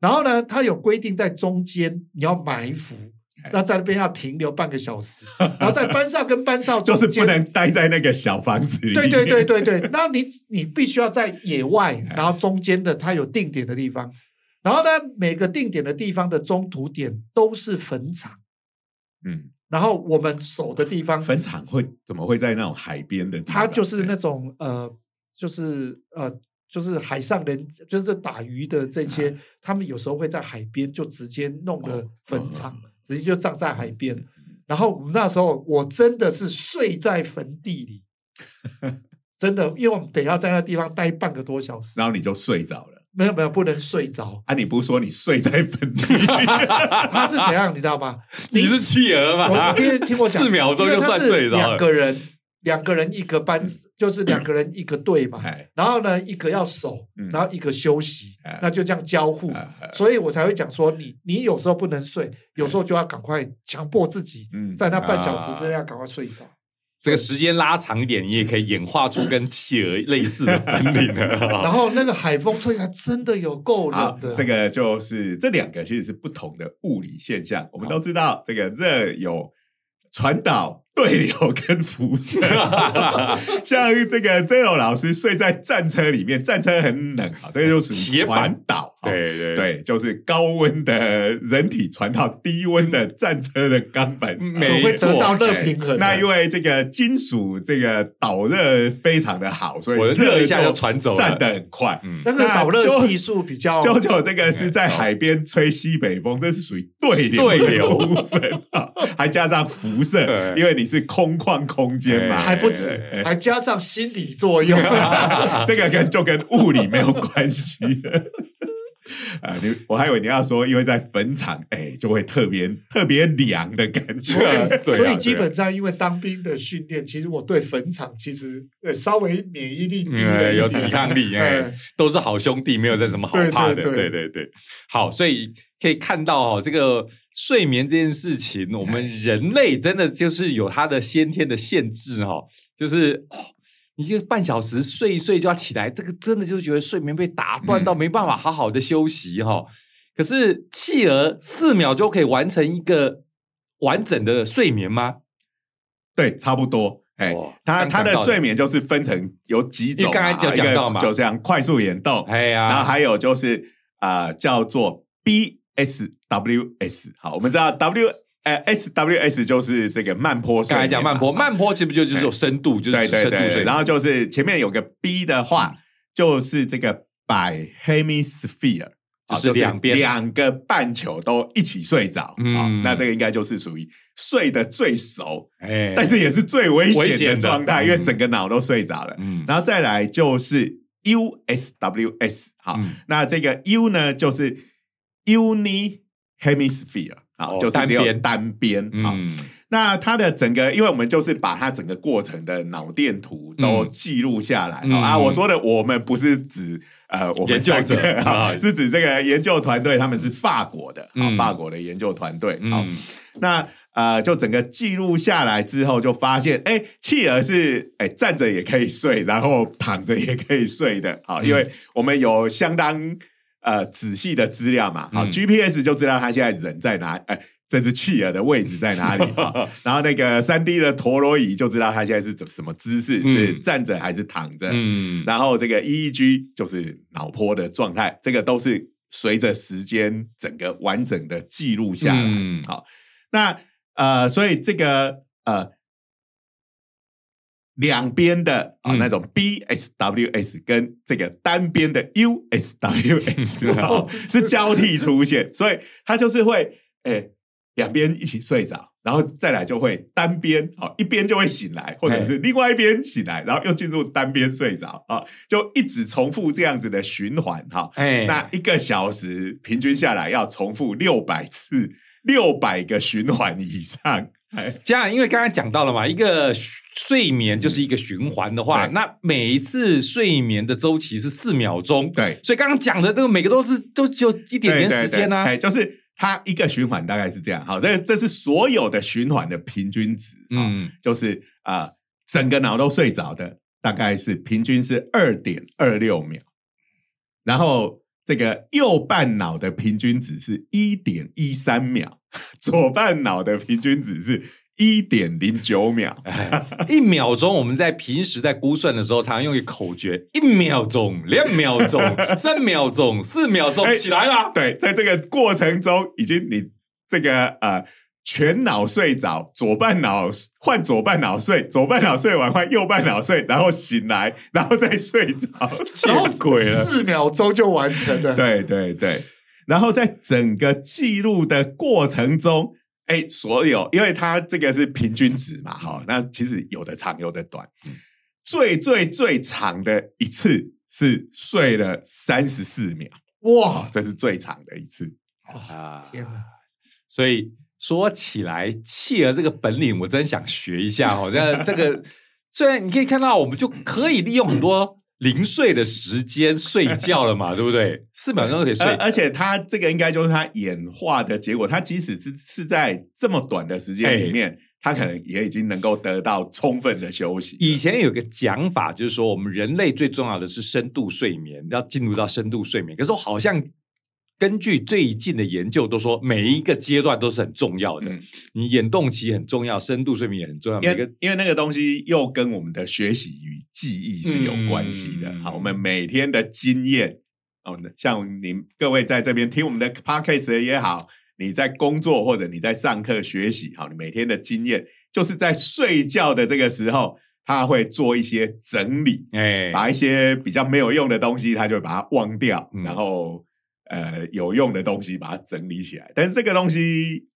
Speaker 3: 然后呢，它有规定在中间你要埋伏。那在那边要停留半个小时，然后在班上跟班哨
Speaker 1: 就是不能待在那个小房子里。
Speaker 3: 对对对，对对，那你你必须要在野外，
Speaker 1: 哎。
Speaker 3: 然后中间的它有定点的地方，然后呢，每个定点的地方的中途点都是坟场，
Speaker 1: 嗯，
Speaker 3: 然后我们守的地方，
Speaker 1: 坟场会怎么会在那种海边的地方？
Speaker 3: 它就是那种呃，就是呃，就是海上人，就是打鱼的这些，他们有时候会在海边就直接弄个坟场，直接就葬在海边。然后我们那时候，我真的是睡在坟地里，真的，因为我们等一下在那地方待半个多小时，
Speaker 1: 然后你就睡着了。
Speaker 3: 没有没有，不能睡着。
Speaker 1: 啊，你不是说你睡在坟地？
Speaker 3: 他是怎样，你知道吗？
Speaker 2: 你是企鹅吗？
Speaker 3: 我听听我讲，
Speaker 2: 四秒钟就算睡着了。
Speaker 3: 两个人，两个人一个班，就是两个人一个队嘛。然后呢，一个要守，然后一个休息，那就这样交互。所以我才会讲说，你你有时候不能睡，有时候就要赶快强迫自己，在那半小时之内要赶快睡着。
Speaker 2: 这个时间拉长一点，你也可以演化出跟企鹅类似的本领了。
Speaker 3: 然后那个海风吹来，真的有够冷的。
Speaker 1: 这个就是这两个其实是不同的物理现象。我们都知道，这个热有传导。对流跟辐射，像这个 Zero 老师睡在战车里面，战车很冷啊，这个就是传导，
Speaker 2: 对对。
Speaker 1: 对，就是高温的人体传到低温的战车的钢板，
Speaker 3: 没错，得到热平衡。
Speaker 1: 那因为这个金属这个导热非常的好，所以
Speaker 2: 热一下就传走，
Speaker 1: 散的很快。
Speaker 3: 但是导热系数比较，
Speaker 1: 九九这个是在海边吹西北风，这是属于对流
Speaker 2: 对流。
Speaker 1: 分啊，还加上辐射，因为你。是空旷空间嘛？
Speaker 3: 还不止，还加上心理作用，
Speaker 1: 这个跟就跟物理没有关系。啊，你我还以为你要说，因为在坟场，哎，就会特别特别凉的感觉。
Speaker 3: 所以基本上，因为当兵的训练，其实我对坟场其实呃稍微免疫力低了
Speaker 2: 有抵抗力，哎，都是好兄弟，没有在什么好怕的。对对对，好，所以可以看到哦，这个。睡眠这件事情，我们人类真的就是有它的先天的限制哈，就是你就半小时睡一睡就要起来，这个真的就是觉得睡眠被打断到没办法好好的休息哈。可是企鹅四秒就可以完成一个完整的睡眠吗？
Speaker 1: 对，差不多。哎，它它的睡眠就是分成有几种，
Speaker 2: 刚才就讲到嘛，
Speaker 1: 就这样快速眼动，
Speaker 2: 哎呀，
Speaker 1: 然后还有就是啊，叫做 B。S W S 好，我们知道 W 呃 S W S 就是这个慢坡。
Speaker 2: 刚才讲慢坡，慢坡其实不就就是有深度，就是深度睡。
Speaker 1: 然后就是前面有个 B 的话，就是这个 by hemisphere，
Speaker 2: 就是两边
Speaker 1: 两个半球都一起睡着。嗯，那这个应该就是属于睡得最熟，哎，但是也是最危险的状态，因为整个脑都睡着了。嗯，然后再来就是 U S W S 好，那这个 U 呢就是。Uni hemisphere 啊，就是只有单边啊。那它的整个，因为我们就是把它整个过程的脑电图都记录下来啊。我说的我们不是指呃我们
Speaker 2: 作者啊，
Speaker 1: 是指这个研究团队，他们是法国的啊，法国的研究团队啊。那呃，就整个记录下来之后，就发现哎，企鹅是哎站着也可以睡，然后躺着也可以睡的啊，因为我们有相当。呃，仔细的资料嘛，好，GPS 就知道他现在人在哪，哎，这只企鹅的位置在哪里 啊？然后那个三 D 的陀螺仪就知道他现在是怎什么姿势，是站着还是躺着？嗯，然后这个 EEG 就是脑波的状态，这个都是随着时间整个完整的记录下来。好，那呃，所以这个呃。两边的啊那种 B S W S 跟这个单边的 U S W S 是交替出现，所以它就是会诶两边一起睡着，然后再来就会单边哦一边就会醒来，或者是另外一边醒来，然后又进入单边睡着啊，就一直重复这样子的循环哈。哎，那一个小时平均下来要重复六百次，六百个循环以上。
Speaker 2: 这样，因为刚刚讲到了嘛，一个睡眠就是一个循环的话，那每一次睡眠的周期是四秒钟，
Speaker 1: 对，
Speaker 2: 所以刚刚讲的这个每个都是都只有一点点时间呢，
Speaker 1: 哎，就是它一个循环大概是这样，好，这这是所有的循环的平均值，嗯，就是啊，整个脑都睡着的大概是平均是二点二六秒，然后这个右半脑的平均值是一点一三秒。左半脑的平均值是一点零九秒，
Speaker 2: 一秒钟。我们在平时在估算的时候，常常用一个口诀：一秒钟、两秒钟、三秒钟、四秒钟，起来了。
Speaker 1: 对，在这个过程中，已经你这个呃全脑睡着，左半脑换左半脑睡，左半脑睡完换右半脑睡，然后醒来，然后再睡着，
Speaker 3: 然后
Speaker 2: 鬼了
Speaker 3: 四秒钟就完成了。
Speaker 1: 对对对，然后在整个记录的过程中，哎，所有因为它这个是平均值嘛，哈，那其实有的长，有的短。最最最长的一次是睡了三十四秒，
Speaker 3: 哇，
Speaker 1: 这是最长的一次。
Speaker 2: 啊，
Speaker 3: 天哪！
Speaker 2: 所以说起来，企鹅这个本领，我真想学一下哦。这这个虽然你可以看到，我们就可以利用很多零碎的时间睡觉了嘛，对不对？四秒钟就可以睡
Speaker 1: 而。而且它这个应该就是它演化的结果，它即使是是在这么短的时间里面，它可能也已经能够得到充分的休息。
Speaker 2: 以前有个讲法，就是说我们人类最重要的是深度睡眠，要进入到深度睡眠。可是我好像根据最近的研究都说，每一个阶段都是很重要的。
Speaker 1: 嗯
Speaker 2: 你眼动期很重要，深度睡眠也很重要。
Speaker 1: 因为因为那个东西又跟我们的学习与记忆是有关系的。
Speaker 2: 嗯
Speaker 1: 好，我们每天的经验哦，像您各位在这边听我们的 podcast 也好，你在工作或者你在上课学习，好，你每天的经验就是在睡觉的这个时候，他会做一些整理，
Speaker 2: 哎，
Speaker 1: 把一些比较没有用的东西，他就会把它忘掉，
Speaker 2: 嗯
Speaker 1: 然后呃有用的东西把它整理起来。但是这个东西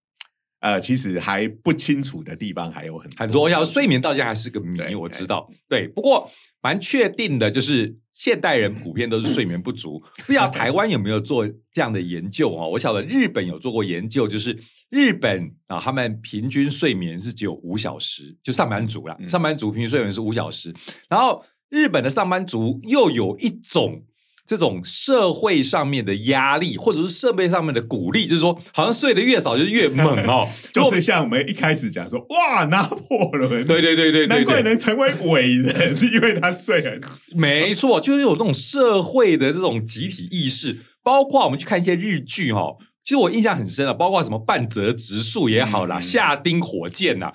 Speaker 1: 呃其实还不清楚的地方还有很
Speaker 2: 很多要睡眠到现在还是个谜，我知道。对，不过蛮确定的，就是现代人普遍都是睡眠不足。不知道台湾有没有做这样的研究哦？我晓得日本有做过研究，就是日本啊，他们平均睡眠是只有五小时，就上班族啦，
Speaker 1: 嗯
Speaker 2: 上班族平均睡眠是五小时。然后日本的上班族又有一种。这种社会上面的压力，或者是设备上面的鼓励，就是说，好像睡得越少就越猛哦。
Speaker 1: 就是像我们一开始讲说，哇，拿破仑，
Speaker 2: 对对对对对
Speaker 1: 难怪，能成为伟人，因为他睡很
Speaker 2: 没错，就是有这种社会的这种集体意识，包括我们去看一些日剧哦，其实我印象很深啊，包括什么半泽直树也好啦，
Speaker 1: 嗯
Speaker 2: 下町火箭呐、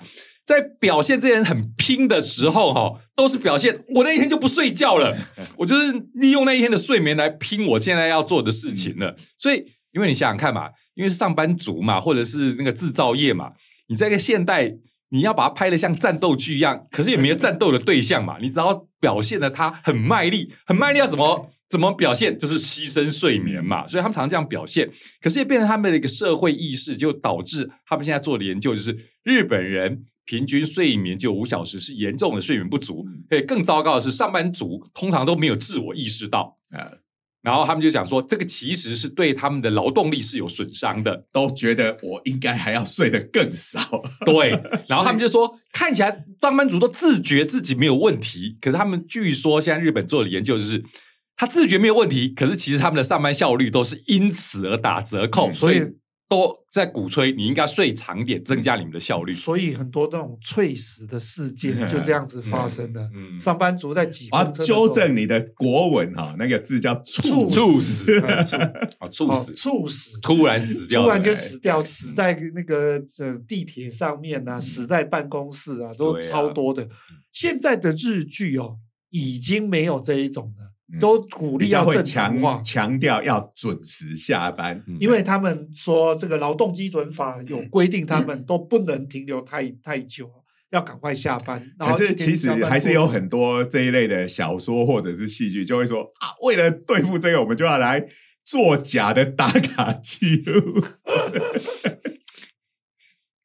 Speaker 2: 在表现这些人很拼的时候哈、都是表现我那一天就不睡觉了，我就是利用那一天的睡眠来拼我现在要做的事情了。所以，因为你想想看嘛，因为是上班族嘛，或者是那个制造业嘛，你在一个现代，你要把它拍的像战斗剧一样，可是也没有战斗的对象嘛，你只要表现的他很卖力，很卖力要怎么？怎么表现就是牺牲睡眠嘛，所以他们常常这样表现。可是也变成他们的一个社会意识，就导致他们现在做的研究就是日本人平均睡眠就五小时，是严重的睡眠不足。哎，更糟糕的是，上班族通常都没有自我意识到，
Speaker 1: 呃，
Speaker 2: 然后他们就讲说，这个其实是对他们的劳动力是有损伤的。
Speaker 1: 都觉得我应该还要睡得更少。
Speaker 2: 对，然后他们就说，看起来上班族都自觉自己没有问题，可是他们据说现在日本做的研究就是，他自觉没有问题，可是其实他们的上班效率都是因此而打折扣，
Speaker 1: 嗯
Speaker 2: 所以都在鼓吹你应该睡长点，增加你们的效率。
Speaker 3: 所以很多那种猝死的事件就这样子发生的。
Speaker 2: 嗯，
Speaker 3: 上班族在挤
Speaker 1: 我要
Speaker 3: 公车的时候
Speaker 1: 纠正你的国文哈，那个字叫猝
Speaker 2: 猝
Speaker 1: 死
Speaker 3: 猝
Speaker 2: 啊，猝
Speaker 3: 哦
Speaker 2: 死，
Speaker 3: 猝死，
Speaker 2: 突然死掉，
Speaker 3: 突然就死掉，死在那个呃地铁上面啊，死在办公室啊，都超多的。现在的日剧哦，已经没有这一种了，
Speaker 1: 嗯
Speaker 3: 都鼓励要正常化
Speaker 1: 强，强调要准时下班。
Speaker 2: 嗯
Speaker 3: 因为他们说这个劳动基准法有规定，他们都不能停留太太久，要赶快下班。
Speaker 1: 可是其实还是有很多这一类的小说或者是戏剧，就会说啊，为了对付这个，我们就要来做假的打卡记录。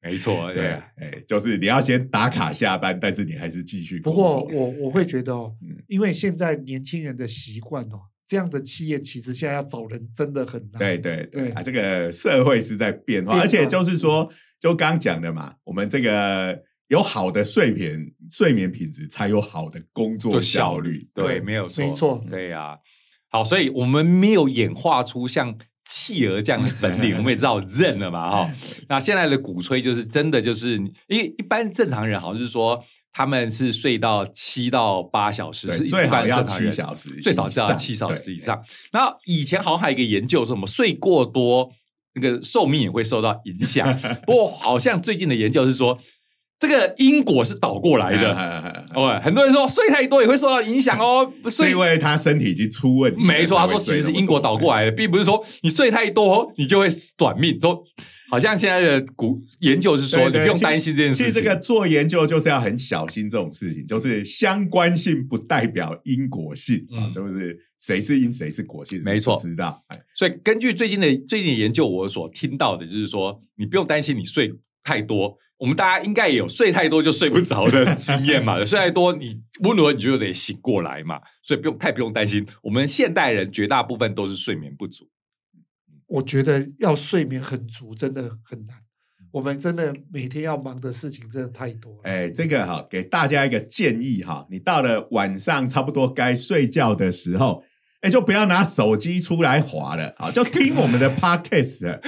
Speaker 2: 没错，
Speaker 1: 对，
Speaker 2: 对，
Speaker 1: 哎，就是你要先打卡下班，但是你还是继续
Speaker 3: 不。过我我会觉得哦
Speaker 1: 嗯，
Speaker 3: 因为现在年轻人的习惯哦，这样的企业其实现在要找人真的很难。
Speaker 1: 对对对
Speaker 3: 对
Speaker 1: 啊，这个社会是在变化，
Speaker 3: 变化
Speaker 1: 而且就是说，就刚刚讲的嘛，我们这个有好的睡眠睡眠品质，才有好的工作效率
Speaker 2: 对没有错，
Speaker 3: 没错
Speaker 2: 对呀、好，所以我们没有演化出像企鹅这样的本领，我们也知道认了嘛，哈、那现在的鼓吹就是真的就是，因为一般正常人好像是说他们是睡到七到八小时，是，一般正常人
Speaker 1: 七小时，
Speaker 2: 最少是要七小时以。上。然后以前好像还有一个研究说什么睡过多，那个寿命也会受到影响。不过好像最近的研究是说，这个因果是倒过来的。
Speaker 1: 的
Speaker 2: 哦，很多人说睡太多也会受到影响哦，睡
Speaker 1: 是因为他身体已经出问题了。
Speaker 2: 没错，他说其实是因果倒过来的，并不是说你睡太多你就会短命。说好像现在的古研究是说，你不用担心这件事情。
Speaker 1: 其实这个做研究就是要很小心这种事情，就是相关性不代表因果性啊，
Speaker 2: 嗯
Speaker 1: 就是谁是因谁是果，其实
Speaker 2: 没错
Speaker 1: 知道。哎
Speaker 2: 所以根据最近的最近的研究，我所听到的就是说，你不用担心你睡太多。我们大家应该也有睡太多就睡不着的 经验嘛，睡太多你温柔你就得醒过来嘛，所以不用太不用担心。我们现代人绝大部分都是睡眠不足。
Speaker 3: 我觉得要睡眠很足真的很难。我们真的每天要忙的事情真的太多了。
Speaker 1: 哎，这个哈，给大家一个建议哈，你到了晚上差不多该睡觉的时候，哎，就不要拿手机出来划了啊，就听我们的 podcast。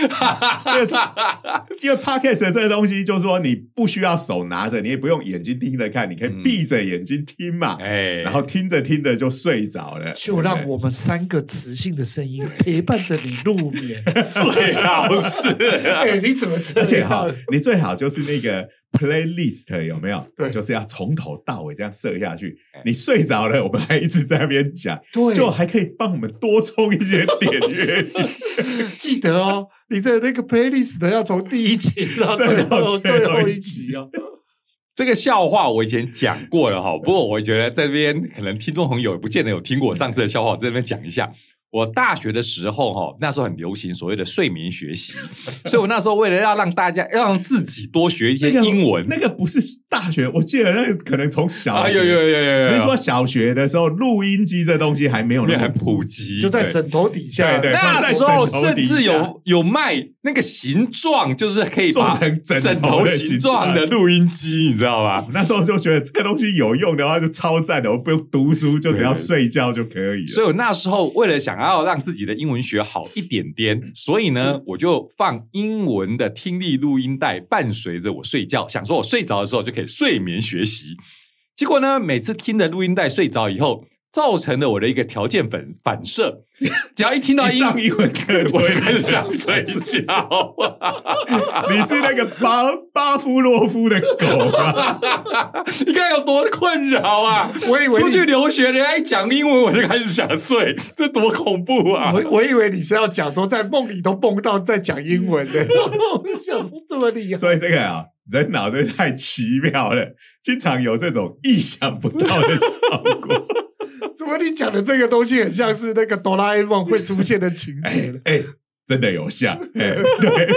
Speaker 1: 这个 因为 podcast 这个东西，就是说你不需要手拿着，你也不用眼睛盯着看，你可以
Speaker 2: 嗯
Speaker 1: 闭着眼睛听嘛，
Speaker 2: 哎，
Speaker 1: 然后听着听着就睡着了，
Speaker 3: 就让我们三个磁性的声音 陪伴着你入眠。
Speaker 2: 最好是。
Speaker 3: 哎，你怎么这
Speaker 1: 而且哈
Speaker 3: 样？，
Speaker 1: 你最好就是那个 playlist 有没有？
Speaker 3: 对
Speaker 1: 就是要从头到尾这样设下去
Speaker 2: 哎。
Speaker 1: 你睡着了，我们还一直在那边讲，
Speaker 3: 对，
Speaker 1: 就还可以帮我们多充一些点阅。
Speaker 3: 记得哦，你的那个 playlist 要从第一集到最后
Speaker 1: 最后
Speaker 3: 一
Speaker 1: 集
Speaker 3: 哦。
Speaker 2: 这个笑话我以前讲过了哈，不过我觉得这边可能听众朋友也不见得有听过我上次的笑话，我在这边讲一下。我大学的时候哈，那时候很流行所谓的睡眠学习，所以我那时候为了要让大家要让自己多学一些英文，
Speaker 1: 那个不是大学，我记得那个可能从小
Speaker 2: 啊
Speaker 1: 学
Speaker 2: 有有有有有，
Speaker 1: 只是说小学的时候，录音机这东西还没有那么
Speaker 2: 很普及，
Speaker 3: 就在枕头底下，
Speaker 1: 对对
Speaker 2: 那时候甚至有有卖那个形状，就是可以
Speaker 1: 做成枕
Speaker 2: 枕
Speaker 1: 头
Speaker 2: 形状的录音机，你知道吧？
Speaker 1: 那时候就觉得这个东西有用的话就超赞的，我不用读书，就只要睡觉就可以了。
Speaker 2: 所以我那时候为了想要让自己的英文学好一点点，所以呢，我就放英文的听力录音带伴随着我睡觉，想说我睡着的时候就可以睡眠学习。结果呢，每次听着录音带睡着以后，造成了我的一个条件反反射，只要一听到英
Speaker 1: 英文课就
Speaker 2: 我就开始想睡觉。
Speaker 1: 你是那个巴巴夫洛夫的狗吗？
Speaker 2: 你看有多困扰啊！
Speaker 3: 我以为
Speaker 2: 出去留学，人家一讲英文我就开始想睡，这多恐怖啊！
Speaker 3: 我我以为你是要讲说在梦里都梦到在讲英文的，我想说这么厉害，
Speaker 1: 所以这个啊，人脑真的太奇妙了，经常有这种意想不到的效果。
Speaker 3: 怎么你讲的这个东西很像是那个哆啦 A 梦会出现的情节呢？
Speaker 1: 哎、真的有像，哎、对，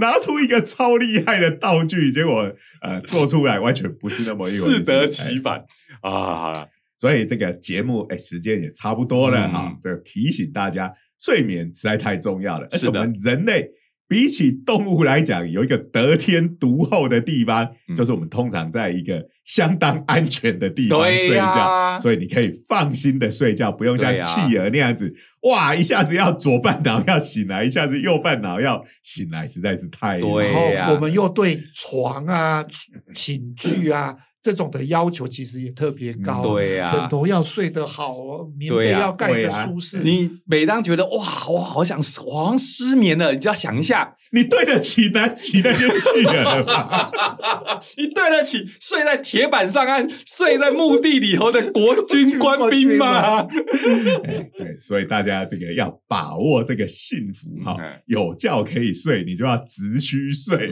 Speaker 1: 拿出一个超厉害的道具，结果呃做出来完全不是那么一回事，
Speaker 2: 适得其反啊！
Speaker 1: 所以这个节目哎，时间也差不多了哈、这个提醒大家，睡眠实在太重要了，
Speaker 2: 是
Speaker 1: 我们人类。比起动物来讲，有一个得天独厚的地方，
Speaker 2: 嗯。
Speaker 1: 就是我们通常在一个相当安全的地方睡觉，
Speaker 2: 呀。
Speaker 1: 所以你可以放心的睡觉，不用像企鹅那样子，哇，一下子要左半脑要醒来，一下子右半脑要醒来，实在是太
Speaker 2: 对呀。
Speaker 3: 然后我们又对床啊、寝具啊这种的要求其实也特别高，
Speaker 2: 嗯对呀
Speaker 3: 枕头要睡得好，棉被要盖得舒适。
Speaker 2: 你每当觉得哇，我好想我好像失眠了，你就要想一下，
Speaker 1: 你对得起南极那些企鹅吗？
Speaker 2: 你对得起睡在铁板上和睡在墓地里头的国军官兵吗？
Speaker 1: 哎，对，所以大家这个要把握这个幸福哈、
Speaker 2: 嗯
Speaker 1: 有觉可以睡，你就要直须睡。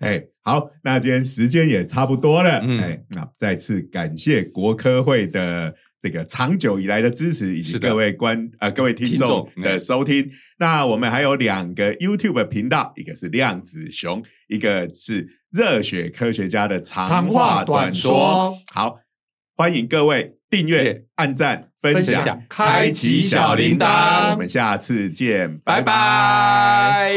Speaker 2: 哎，
Speaker 1: 哎，好，那今天时间也差不多了，
Speaker 2: 嗯
Speaker 1: 哎，那再次感谢国科会的这个长久以来的支持，以及各位观呃各位听
Speaker 2: 听
Speaker 1: 众
Speaker 2: 众
Speaker 1: 的收听。那我们还有两个 YouTube 频道，一个是量子熊，一个是热血科学家的长
Speaker 3: 长
Speaker 1: 话
Speaker 3: 话短
Speaker 1: 短说
Speaker 3: 说。
Speaker 1: 好，欢迎各位订阅、按赞、分
Speaker 2: 享、
Speaker 3: 开启小铃铛
Speaker 1: 我们下次见，
Speaker 2: 拜拜。